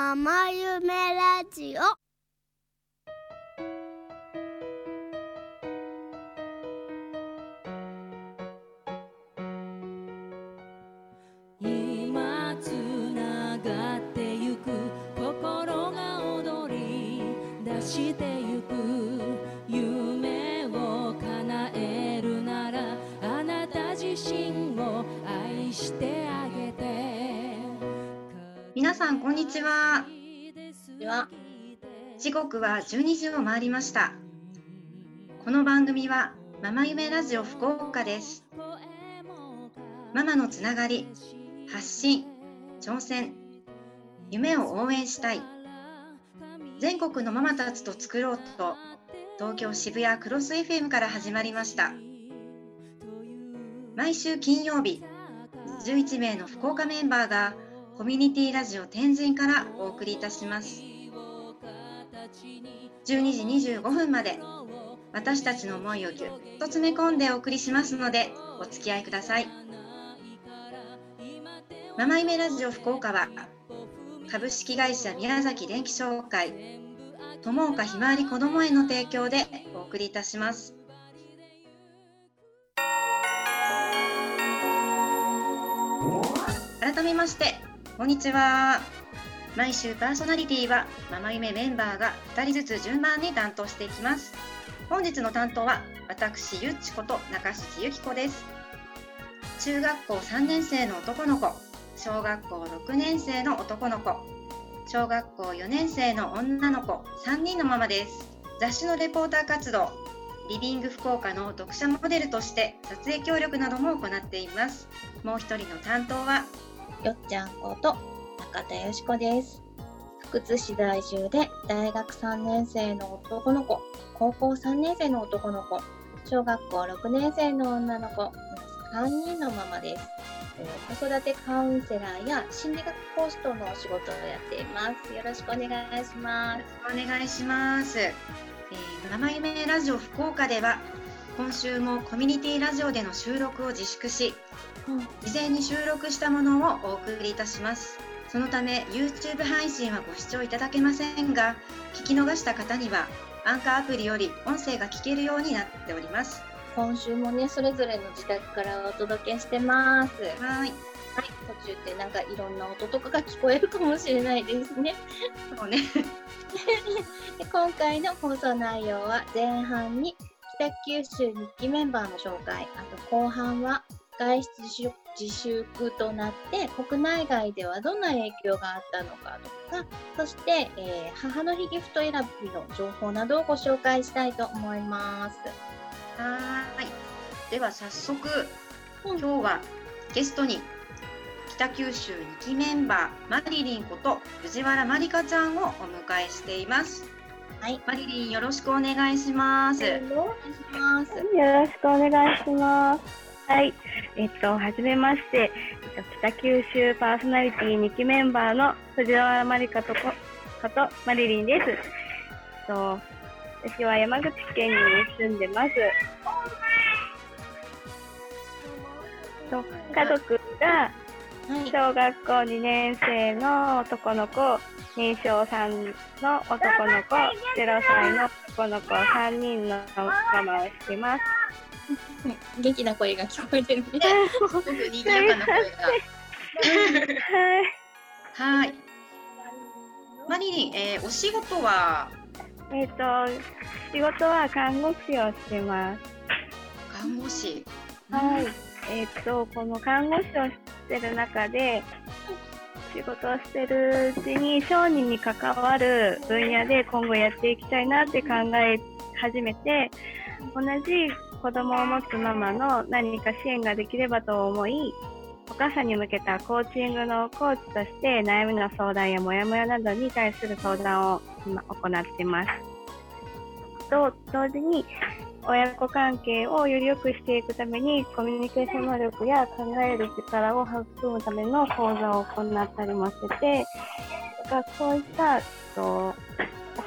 ママ夢ラジオ。さんこんにちは。では。時刻は12時を回りました。この番組はママ夢ラジオ福岡です。ママのつながり発信挑戦夢を応援したい。全国のママたちと作ろうと東京渋谷クロス FM から始まりました。毎週金曜日11名の福岡メンバーがコミュニティラジオ天神からお送りいたします。12時25分まで私たちの思いをぎゅっと詰め込んでお送りしますのでお付き合いください。ママイメラジオ福岡は株式会社宮崎電気商会友岡ひまわりこども園の提供でお送りいたします。改めましてこんにちは。毎週パーソナリティはママ夢メンバーが2人ずつ順番に担当していきます。本日の担当は私ゆっちこと中敷ゆき子です。中学校3年生の男の子小学校6年生の男の子小学校4年生の女の子3人のママです。雑誌のレポーター活動リビング福岡の読者モデルとして撮影協力なども行っています。もう一人の担当はよっちゃんこと中田よしこです。福津市在住で大学3年生の男の子、高校3年生の男の子、小学校6年生の女の子、3人のママです。え子育てカウンセラーや心理学講師とのお仕事をやっています。よろしくお願いします。お願いします。えー、生夢ラジオ福岡では今週もコミュニティラジオでの収録を自粛し、事前に収録したものをお送りいたします。そのため YouTube 配信はご視聴いただけませんが、聞き逃した方にはアンカーアプリより音声が聞けるようになっております。今週もね、それぞれの自宅からお届けしてます。はい、はい。途中ってなんかいろんな音とかが聞こえるかもしれないですね。そうね。で今回の放送内容は前半に北九州日記メンバーの紹介あと後半は外出自粛となって国内外ではどんな影響があったのかとかそして、えー母の日ギフト選びの情報などをご紹介したいと思います。はーい。では早速、うん今日はゲストに北九州2期メンバーマリリンこと藤原まりかちゃんをお迎えしています。はい。マリリンよろしくお願いします。お願いします。よろしくお願いします。はい。えっと、はじめまして、えっと、北九州パーソナリティ2期メンバーの藤原まりかとこ、ことマリリンです。えっと、私は山口県に住んでます。と家族がはい。小学校2年生の男の子、認証3の男の子、0歳の男の子3人のママをしてます。元気な声が聞こえてるね。すごく賑やかな声が。はい。はい。マリリン、えーお仕事は？えっ、と、仕事は看護師をしてます。看護師。はい。えっ、と、この看護師をしてる中で、仕事をしてるうちに小児に関わる分野で今後やっていきたいなって考え始めて、同じ子供を持つママの何か支援ができればと思い、お母さんに向けたコーチングのコーチとして悩みの相談やモヤモヤなどに対する相談を今行っています。と同時に親子関係をより良くしていくためにコミュニケーション能力や考える力を育むための講座を行ったりもしててだからそういったと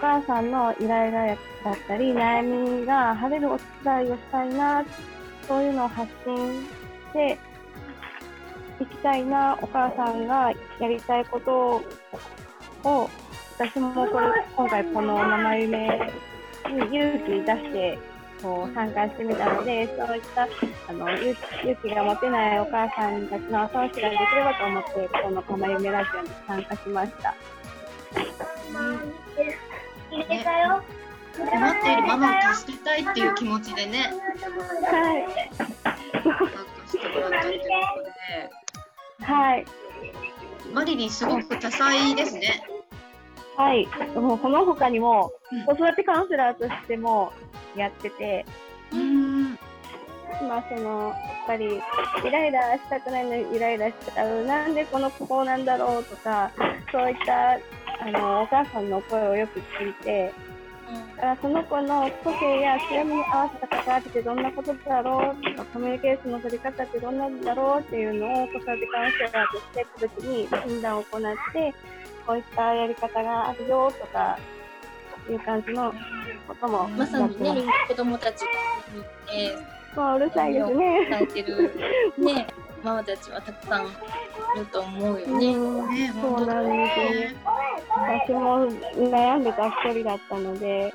母さんのイライラだったり悩みが晴れるお手伝いをしたいなそういうのを発信していきたいなお母さんがやりたいことを私もこれ今回この生夢に勇気出してこう参加してみたのでそういったあの勇気が持てないお母さんたちの後押しができればと思ってこの生夢ラジオに参加しました。困っているママを助けたいっていう気持ちでね。はい。参加してもらったっていうことではいマリリンすごく多彩ですね。はい、もうこの他にもうん子育てカウンセラーとしてもやってて、うん。まあそのやっぱりイライラしたくないのにイライラしちゃう。なんでこの子こうなんだろうとかそういったあのお母さんの声をよく聞いてだからその子の個性や強みに合わせた関わりってどんなことだろうとかコミュニケーションの取り方ってどんなんだろうっていうのを子育てカウンセラーとして個別に診断を行ってこういったやり方があるよとかいう感じのこともまさにね、子供たちが見て、もううるさいですね。ね、ママたちはたくさんいると思うよね。そうなんですよね。私も悩んでた一人だったので、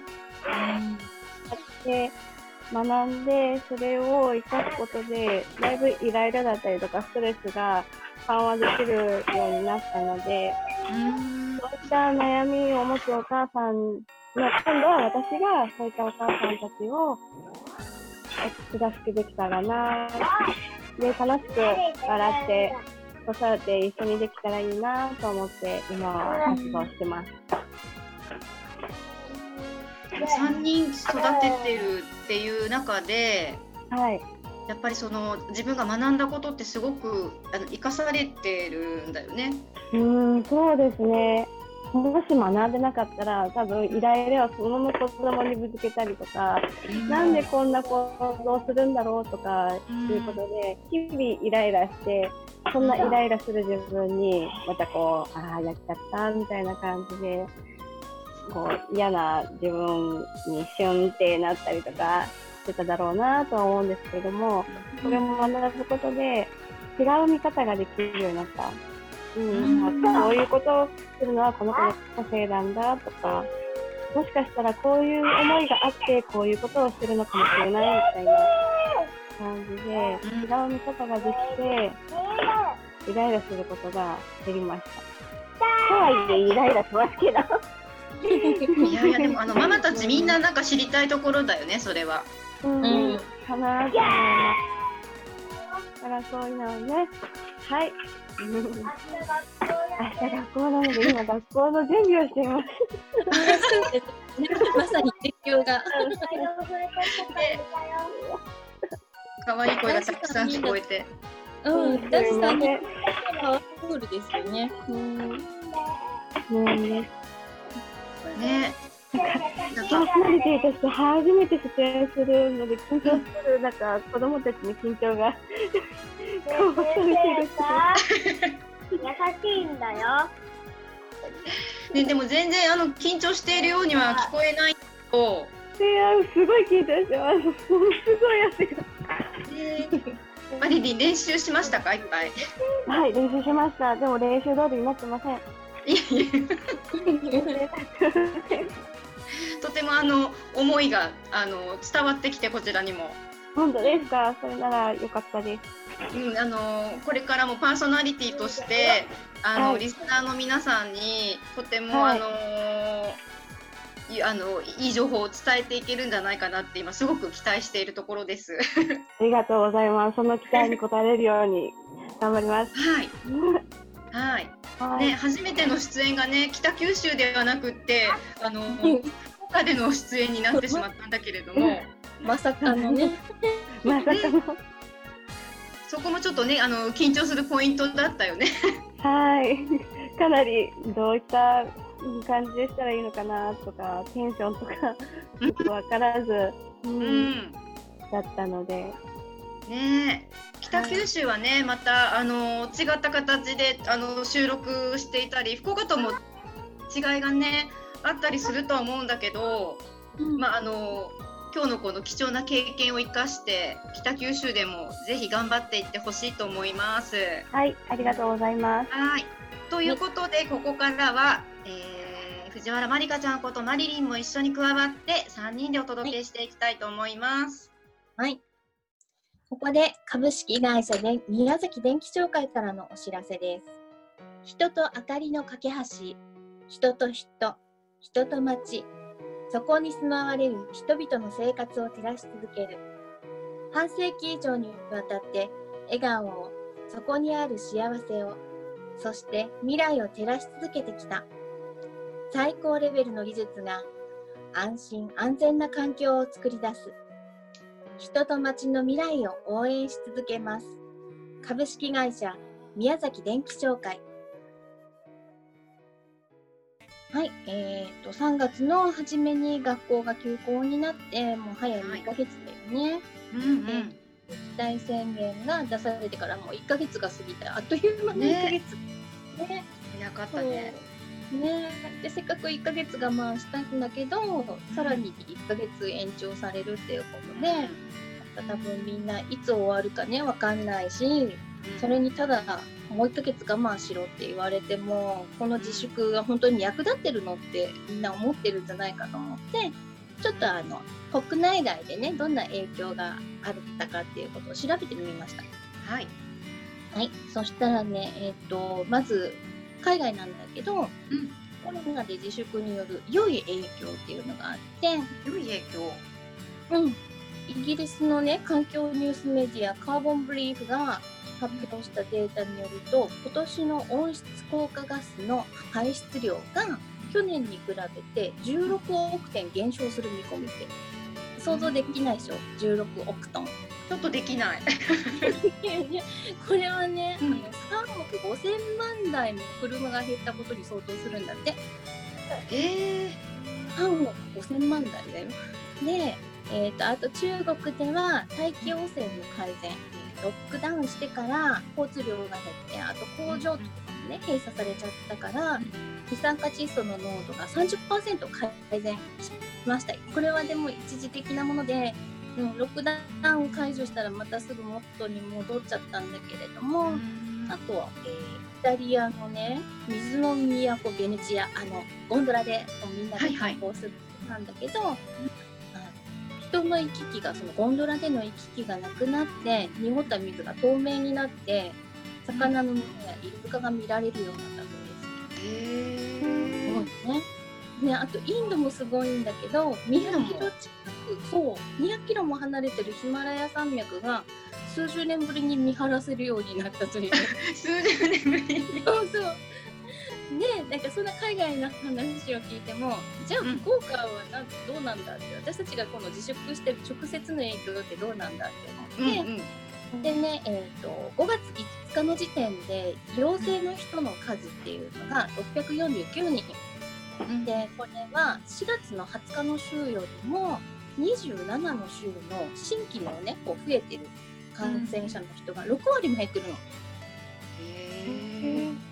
で学んでそれを生かすことでだいぶイライラだったりとかストレスが緩和できるようになったのでうんそういった悩みを持つお母さんの今度は私がそういったお母さんたちを手助けできたらなで楽しく笑って子育て一緒にできたらいいなと思って今は活動してます。3人育ててるっていう中ではいやっぱりその自分が学んだことってすごくあの生かされてるんだよね。うーん、そうですね。もし学んでなかったら、多分イライラはそのまま子供にぶつけたりとか、なんでこんな行動をするんだろうとかいうことで、日々イライラして、そんなイライラする自分に、またこう、ああ、やっちゃったみたいな感じで、こう嫌な自分にシュンってなったりとかしてただろうなとは思うんですけれども、これも学ぶことで違う見方ができるようになった。うん、あこういうことをするのはこの子の個性なんだとか、もしかしたらこういう思いがあってこういうことをしてるのかもしれないみたいな感じで、違う見方ができて、イライラすることが減りました。とはいえイライラしますけど。いやいやでもあのママたちみんななんか知りたいところだよねそれは。うん、うんかなと思います。だからそういうのをね、はい。明日学校なので今学校の準備をしています。まさに実況が。可愛い声がたくさん聞こえて。うん、だしさんにね、パワフルですよね。うん、ねね。なんかパーソナリティとして初めて出演するので緊張する中、子供たちに緊張がこうされてる優しいんだよ。ねでも全然あの緊張しているようには聞こえないと。いやすごい緊張してます。すごい汗が。マリリン練習しましたかいっぱい。はい、練習しました。でも練習通りになってません。いやいやとてもあの思いがあの伝わってきてこちらにも。本当ですか？それなら良かったです。うん、あのこれからもパーソナリティとしてあの、はいリスナーの皆さんにとても、はいあのいあのいい情報を伝えていけるんじゃないかなって今すごく期待しているところです。ありがとうございます。その期待に応えれるように頑張ります。はい、はい、はい、ね初めての出演がね北九州ではなくってあの福岡での出演になってしまったんだけれども。まさかのね。まさかの。そこもちょっとねあの緊張するポイントだったよね。はい。かなりどういった感じでしたらいいのかなとか、テンションとか、よくわからず、う、うんん。だったので。ねえ北九州はねまたあの違った形であの収録していたり福岡とも違いがねあったりするとは思うんだけど、まああの今日のこの貴重な経験を生かして北九州でもぜひ頑張っていってほしいと思います。はい、ありがとうございます。はいということでここからは、えー藤原まりかちゃんことマリリンも一緒に加わって3人でお届けしていきたいと思います。はい。ここで株式会社で宮崎電気商会からのお知らせです。人と明かりの架け橋、人と人、人と町、そこに住まわれる人々の生活を照らし続ける。半世紀以上にわたって笑顔を、そこにある幸せを、そして未来を照らし続けてきた。最高レベルの技術が安心安全な環境を作り出す。人と町の未来を応援し続けます。株式会社宮崎電気商会。はい、えー、と3月の初めに学校が休校になってもう早い2ヶ月だよね。うんうん。自治体宣言が出されてからもう1ヶ月が過ぎたあっという間の1ヶ月。ね早かったね。ねでせっかく1ヶ月我慢したんだけど、さらに1ヶ月延長されるっていうことで、多分みんないつ終わるかねわかんないしそれにただもう1ヶ月我慢しろって言われてもこの自粛が本当に役立ってるのってみんな思ってるんじゃないかと思ってちょっとあの国内外でねどんな影響があったかっていうことを調べてみました。はい。はい、そしたらね、えっ、と、まず、海外なんだけど、うん。コロナで自粛による良い影響っていうのがあって、良い影響？うん、イギリスのね、環境ニュースメディア、カーボンブリーフが発表したデータによると、今年の温室効果ガスの排出量が去年に比べて16億点減少する見込みって、想像できないでしょ、16億トン。ちょっとできない。これはね、うん。あの3億5000万台も車が減ったことに相当するんだって。ええ3億5000万台だよ。で、えー、とあと中国では大気汚染の改善ロックダウンしてから交通量が減ってあと工場とかもね閉鎖されちゃったから二酸化窒素の濃度が30%改善しましたこれはでも一時的なものでうんロックダウン解除したらまたすぐ元に戻っちゃったんだけれども、あとは、えーイタリアのね水の都ベネチアあのゴンドラでみんなで観光するなんだけど、あの人の行き来がそのゴンドラでの行き来がなくなって濁った水が透明になって魚の群れやイルカが見られるようになったそうです。えすごいね。ね、あとインドもすごいんだけど200キロ近くそう200キロも離れてるヒマラヤ山脈が数十年ぶりに見晴らせるようになったという 数十年ぶりに。そうそうねなんかそんな海外の話を聞いてもじゃあうん福岡はなどうなんだって私たちがこの自粛してる直接の影響ってどうなんだって思って、うん。でね、えー、と5月5日の時点で陽性の人の数っていうのが649人うん。でこれは4月の20日の週よりも27の週の新規のねこう増えてる感染者の人が6割も減ってるの。へえ。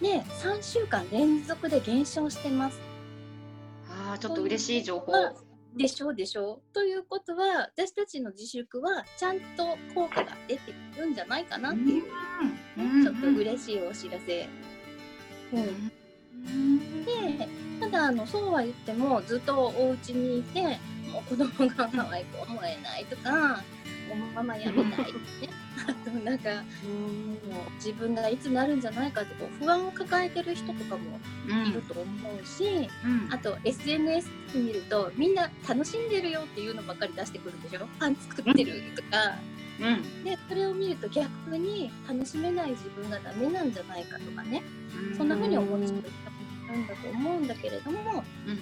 で3週間連続で減少してます。ああ、ちょっと嬉しい情報。でしょうでしょうということは私たちの自粛はちゃんと効果が出てくるんじゃないかなっていう、うんちょっと嬉しいお知らせ。うんうん。でただあのそうは言ってもずっとお家にいてもう子供が可愛く思えないとかもうママやめたいね。あとなんかもう自分がいつなるんじゃないかってこう不安を抱えてる人とかもいると思うし、うん。あと SNS 見るとみんな楽しんでるよっていうのばっかり出してくるでしょ？パン作ってるとか、うん。でそれを見ると逆に楽しめない自分がダメなんじゃないかとかね。そんな風に思っちゃう人もいるんだと思うんだけれどもうん。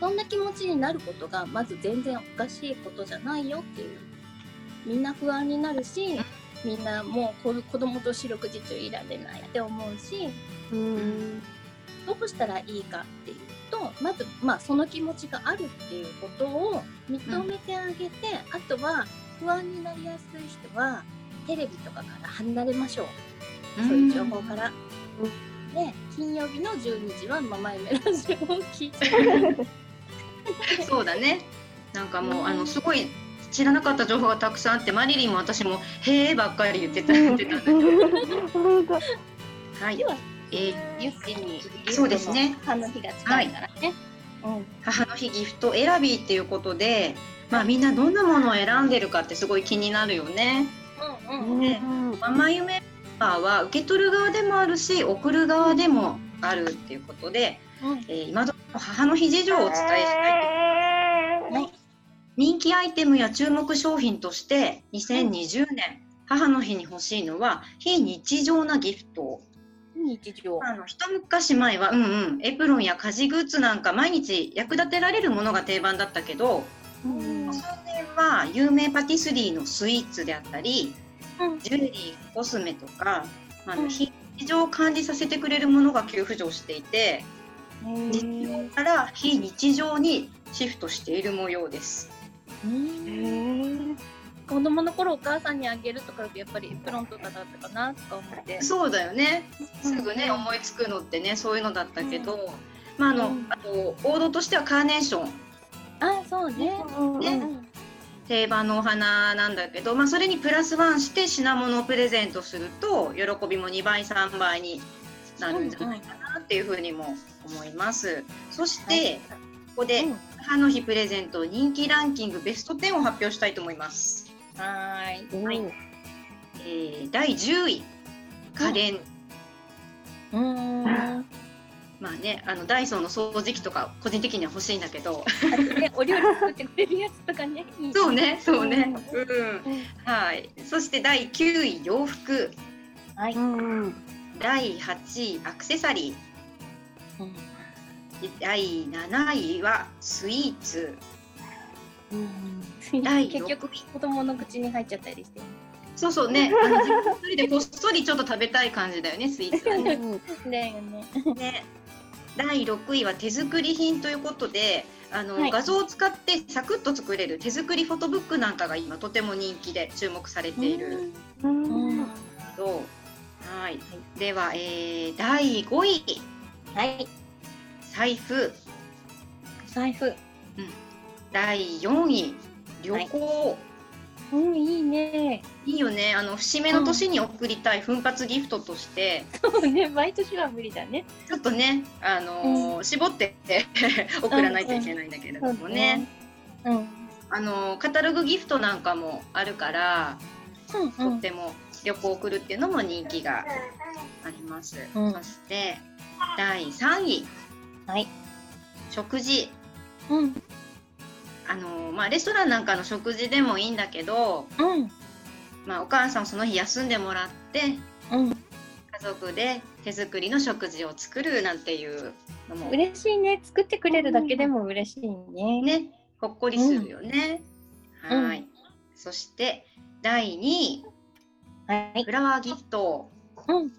そんな気持ちになることがまず全然おかしいことじゃないよっていうみんな不安になるしみんなもうこ子供と四六時中いられないって思うしうん。どうしたらいいかっていうとまず、まあ、その気持ちがあるっていうことを認めてあげて、あとは不安になりやすい人はテレビとかから離れましょう、そういう情報から。で金曜日の12時はママ夢ラジオを聞いて。そうだね。なんかもう、あの、すごい。知らなかった情報がたくさんあって、マリリンも私も、へえばっかり言ってた、言ってたんだはいで。はえーゆっちにそうですね母の日が近いからね。母の日ギフト選びっていうことで、まあ、みんなどんなものを選んでるかってすごい気になるよね。うんうんうん。ねママ夢メンバーは受け取る側でもあるし送る側でもあるっていうことで、うんえー今どの母の日事情をお伝えしたいはい。人気アイテムや注目商品として2020年、母の日に欲しいのは非日常なギフト。日常。あの一昔前は、うんうん、エプロンや家事グッズなんか毎日役立てられるものが定番だったけど、うん。数年は有名パティスリーのスイーツであったり、うん。ジュエリーコスメとか、まああのうん。非日常を感じさせてくれるものが急浮上していて実用から非日常にシフトしている模様です。子供の頃お母さんにあげるとかだとやっぱりエプロンとかだったかなとか思って。そうだよね。すぐね、うん。思いつくのってねそういうのだったけど、まああの、うん。あと王道としてはカーネーション。あ、そうね。ね。定番のお花なんだけど、まあ、それにプラスワンして品物をプレゼントすると喜びも2倍3倍になるんじゃないかなっていうふうにも思います。そして、ここでうん母の日プレゼント人気ランキングベスト10を発表したいと思います。はーい。はい。えー第10位。家電、うーん。まあねあのダイソーの掃除機とか個人的には欲しいんだけど。ね、お料理作ってくれるやつとかね。いいそうねそうね、うん。うん。はい。そして第9位洋服。はい。第8位アクセサリー。うん第7位はスイーツ。うん。第結局子供の口に入っちゃったりして。そうそうね。一人でこっそりちょっと食べたい感じだよねスイーツはね。だよね。ね。第6位は手作り品ということであの、はい。画像を使ってサクッと作れる手作りフォトブックなんかが今とても人気で注目されている。うん。はい、では、えー第5位。はい。財布。財布。第4位。旅行、うん、いいね。い、いよね。あの節目の年に贈りたい奮発ギフトとして、そうね、毎年は無理だね。ちょっとね、あのー絞って 送らないといけないんだけれどもね、うん。あのーカタログギフトなんかもあるから、うん。とっても旅行を送るっていうのも人気があります。うん。そして第3位、はい。食事。うん。あのーまあ、レストランなんかの食事でもいいんだけど、うん。まあ、お母さんその日休んでもらってうん。家族で手作りの食事を作るなんていうのも嬉しいね。作ってくれるだけでも嬉しいね。ねほっこりするよね。うんはい、そして第2位はい。フラワーギフト。うん。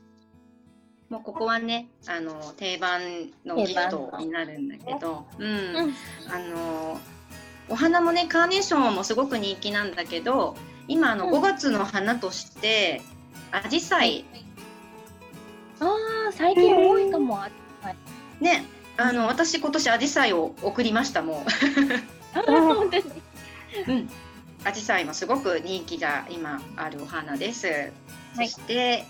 もうここはねあの定番のギフトになるんだけど、うんうん。あのお花もねカーネーションもすごく人気なんだけど今あのうん5月の花としてアジサイああ、最近多いかも。あねあの私今年アジサイを送りましたも。う。うんアジサイもすごく人気が今あるお花です。はいそして、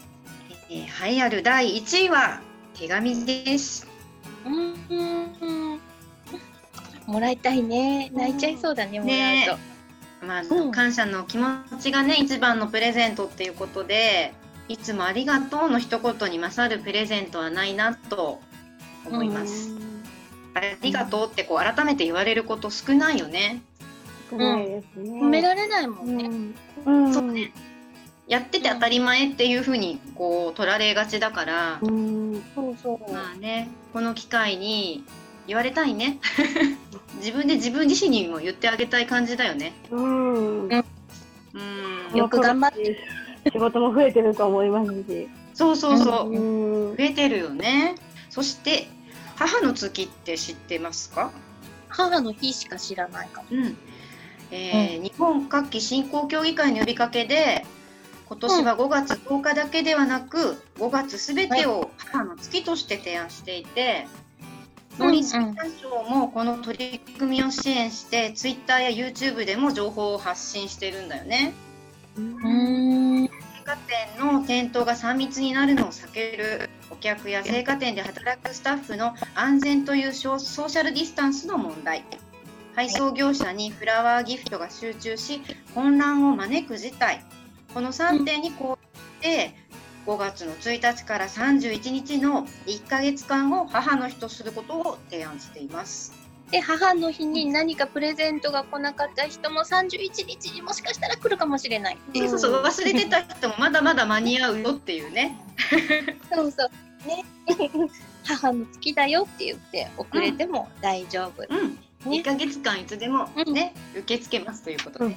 えー、栄えある第1位は手紙です。うん。うん。もらいたいね。泣いちゃいそうだね、もねらうと。まあ、うん感謝の気持ちがね一番のプレゼントっていうことでいつもありがとうの一言に勝るプレゼントはないなと思います。ありがとうってこう改めて言われること少ないよね。ないですね。褒められないもんね。うん。そうね。やってて当たり前っていうふうにこう取られがちだから、うん。そうそう。まあねこの機会に言われたいね。自分で自分自身にも言ってあげたい感じだよね。うん。うん。よく頑張って。仕事も増えてると思いますし。そうそうそう。うん。増えてるよね。そして母の月って知ってますか？母の日しか知らないかも。うん。えー日本各期振興協議会の呼びかけで今年は5月10日だけではなく5月すべてを母の月として提案していて、農林水産省もこの取り組みを支援して、ツイッターや YouTube でも情報を発信しているんだよね。うん。百貨店の店頭が3密になるのを避けるお客や青果店で働くスタッフの安全というソーシャルディスタンスの問題配送業者にフラワーギフトが集中し混乱を招く事態この3点にこうして5月の1日から31日の1ヶ月間を母の日とすることを提案しています。で母の日に何かプレゼントが来なかった人も31日にもしかしたら来るかもしれない。でそうそう忘れてた人もまだまだ間に合うよっていうね。そうそうね母の月だよって言って遅れても大丈夫。うん、ね1ヶ月間いつでもね、受け付けますということで。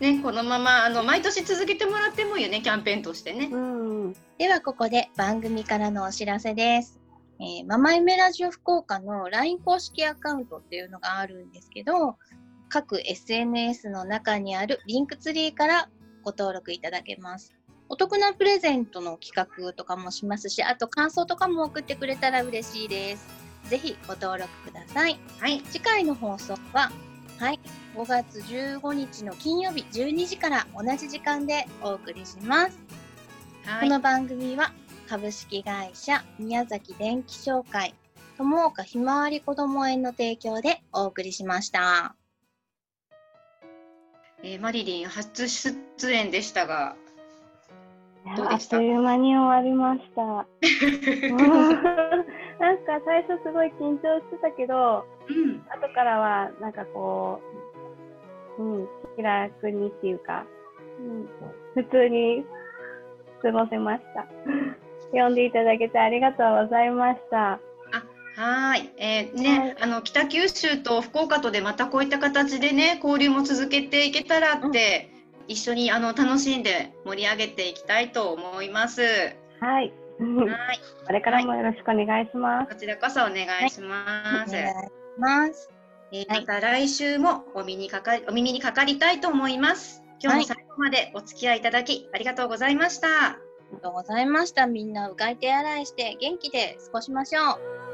ね、このままあの毎年続けてもらってもいいよねキャンペーンとしてね。うん。ではここで番組からのお知らせです。えーママイメラジオ福岡の LINE 公式アカウントっていうのがあるんですけど、各 SNS の中にあるリンクツリーからご登録いただけます。お得なプレゼントの企画とかもしますし、あと感想とかも送ってくれたら嬉しいです。ぜひご登録ください。はい、次回の放送は、はい、5月15日の金曜日12時から同じ時間でお送りします。はい、この番組は株式会社宮崎電気商会友岡ひまわりこども園の提供でお送りしました。えーマリリン初出演でしたが、どうあっでした？という間に終わりました。なんか最初すごい緊張してたけど、うん、後からはなんかこう、うん、気楽にっていうか、うん、普通に過ごせました。読んでいただけてありがとうございました。はい、えーね、はいあの北九州と福岡とでまたこういった形でね交流も続けていけたらって、一緒にあの楽しんで盛り上げていきたいと思います。はい。はい、これからもよろしくお願いします。こちらこそお願いします。お願いします。えーまた来週もお耳にかかりお耳にかかりたいと思います。今日も最後までお付き合いいただきありがとうございました。ありがとうございました。みんなうがい手洗いして元気で過ごしましょう。